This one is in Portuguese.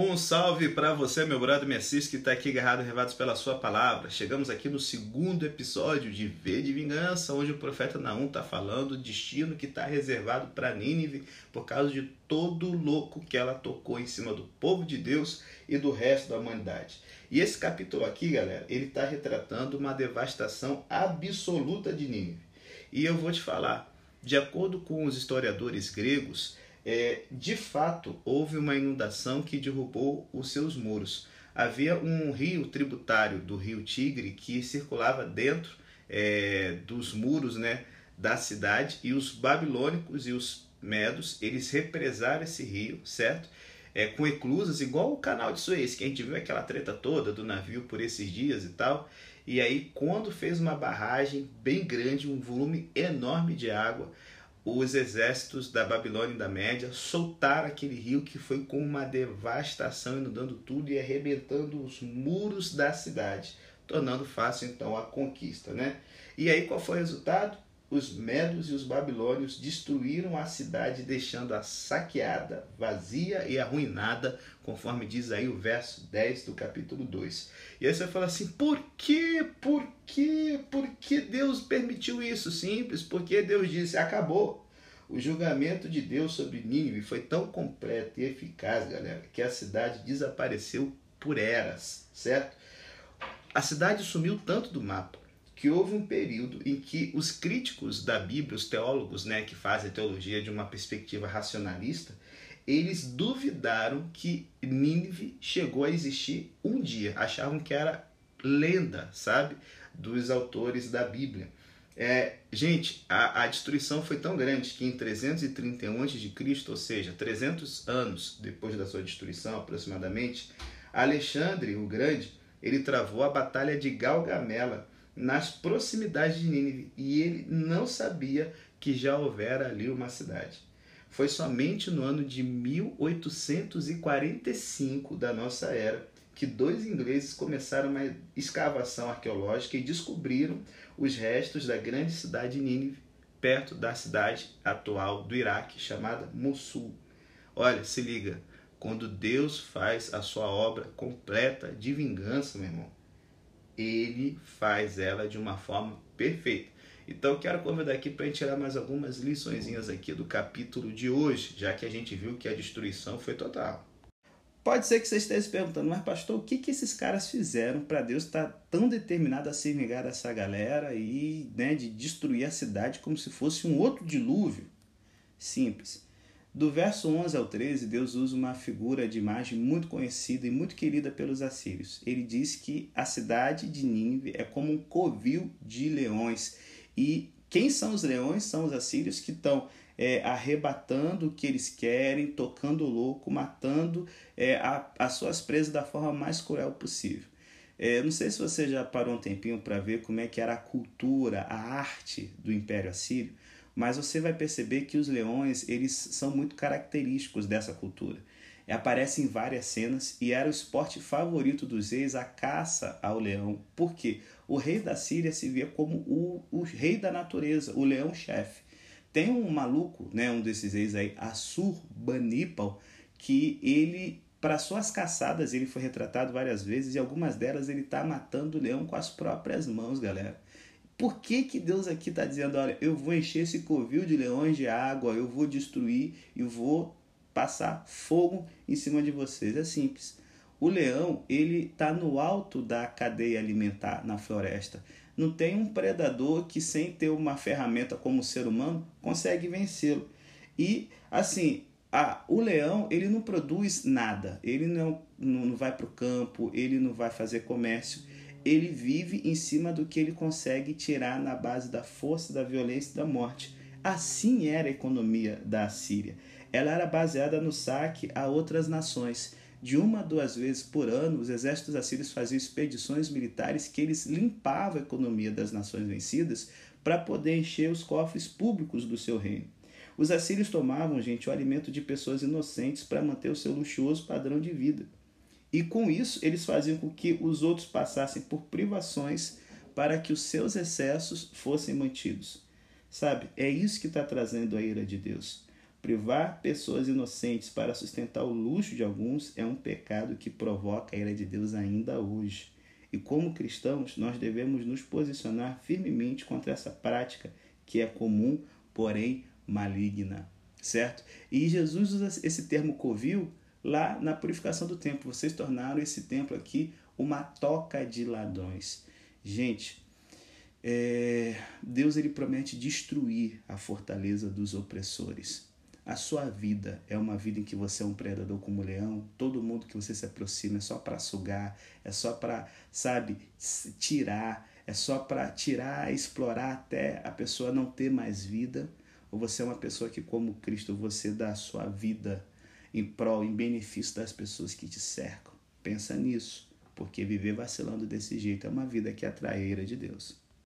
Um salve para você, meu brother, cis, que está aqui agarrado revados pela sua palavra. Chegamos aqui no segundo episódio de V de Vingança, onde o profeta Naum está falando o destino que está reservado para Nínive por causa de todo o louco que ela tocou em cima do povo de Deus e do resto da humanidade. E esse capítulo aqui, galera, ele está retratando uma devastação absoluta de Nínive. E eu vou te falar, de acordo com os historiadores gregos, é, de fato houve uma inundação que derrubou os seus muros. Havia um rio tributário do rio Tigre que circulava dentro é, dos muros né, da cidade e os babilônicos e os medos eles represaram esse rio, certo? É, com eclusas, igual o canal de Suez, que a gente viu aquela treta toda do navio por esses dias e tal. E aí, quando fez uma barragem bem grande, um volume enorme de água, os exércitos da Babilônia e da Média soltaram aquele rio que foi com uma devastação, inundando tudo e arrebentando os muros da cidade, tornando fácil então a conquista, né? E aí qual foi o resultado? Os medos e os babilônios destruíram a cidade, deixando-a saqueada, vazia e arruinada, conforme diz aí o verso 10 do capítulo 2. E aí você fala assim: por que, por que, por que Deus permitiu isso? Simples, porque Deus disse: acabou. O julgamento de Deus sobre Nínive foi tão completo e eficaz, galera, que a cidade desapareceu por eras, certo? A cidade sumiu tanto do mapa que houve um período em que os críticos da Bíblia, os teólogos né, que fazem teologia de uma perspectiva racionalista, eles duvidaram que Nínive chegou a existir um dia. Achavam que era lenda, sabe? Dos autores da Bíblia. É, gente, a, a destruição foi tão grande que em 331 a.C., ou seja, 300 anos depois da sua destruição aproximadamente, Alexandre o Grande ele travou a batalha de Galgamela nas proximidades de Nínive e ele não sabia que já houvera ali uma cidade. Foi somente no ano de 1845 da nossa era que dois ingleses começaram uma escavação arqueológica e descobriram os restos da grande cidade de Nínive, perto da cidade atual do Iraque, chamada Mossul. Olha, se liga, quando Deus faz a sua obra completa de vingança, meu irmão, ele faz ela de uma forma perfeita. Então quero convidar aqui para a gente tirar mais algumas liçõezinhas aqui do capítulo de hoje, já que a gente viu que a destruição foi total. Pode ser que você esteja se perguntando, mas pastor, o que, que esses caras fizeram para Deus estar tá tão determinado a se vingar dessa galera e né, de destruir a cidade como se fosse um outro dilúvio? Simples. Do verso 11 ao 13, Deus usa uma figura de imagem muito conhecida e muito querida pelos assírios. Ele diz que a cidade de Nínive é como um covil de leões. E quem são os leões? São os assírios que estão é, arrebatando o que eles querem, tocando louco, matando é, a, as suas presas da forma mais cruel possível. É, não sei se você já parou um tempinho para ver como é que era a cultura, a arte do Império Assírio, mas você vai perceber que os leões eles são muito característicos dessa cultura. E aparece em várias cenas e era o esporte favorito dos reis a caça ao leão. Por quê? O rei da Síria se via como o, o rei da natureza, o leão-chefe. Tem um maluco, né, um desses reis aí, Assur-Banipal, que ele para suas caçadas ele foi retratado várias vezes e algumas delas ele está matando o leão com as próprias mãos, galera. Por que, que Deus aqui está dizendo, olha, eu vou encher esse covil de leões de água, eu vou destruir e vou passar fogo em cima de vocês? É simples. O leão, ele está no alto da cadeia alimentar na floresta. Não tem um predador que, sem ter uma ferramenta como o ser humano, consegue vencê-lo. E, assim, a, o leão, ele não produz nada. Ele não, não, não vai para o campo, ele não vai fazer comércio ele vive em cima do que ele consegue tirar na base da força, da violência e da morte. Assim era a economia da Síria. Ela era baseada no saque a outras nações. De uma a duas vezes por ano, os exércitos assírios faziam expedições militares que eles limpavam a economia das nações vencidas para poder encher os cofres públicos do seu reino. Os assírios tomavam, gente, o alimento de pessoas inocentes para manter o seu luxuoso padrão de vida. E com isso, eles faziam com que os outros passassem por privações para que os seus excessos fossem mantidos. Sabe? É isso que está trazendo a ira de Deus. privar pessoas inocentes para sustentar o luxo de alguns é um pecado que provoca a ira de Deus ainda hoje. E como cristãos, nós devemos nos posicionar firmemente contra essa prática que é comum, porém maligna, certo? E Jesus usa esse termo covil lá na purificação do templo. Vocês tornaram esse templo aqui uma toca de ladrões. Gente, é, Deus ele promete destruir a fortaleza dos opressores. A sua vida é uma vida em que você é um predador como um leão. Todo mundo que você se aproxima é só para sugar, é só para, sabe, tirar, é só para tirar, explorar até a pessoa não ter mais vida. Ou você é uma pessoa que, como Cristo, você dá a sua vida em prol, em benefício das pessoas que te cercam. Pensa nisso, porque viver vacilando desse jeito é uma vida que atrai a de Deus.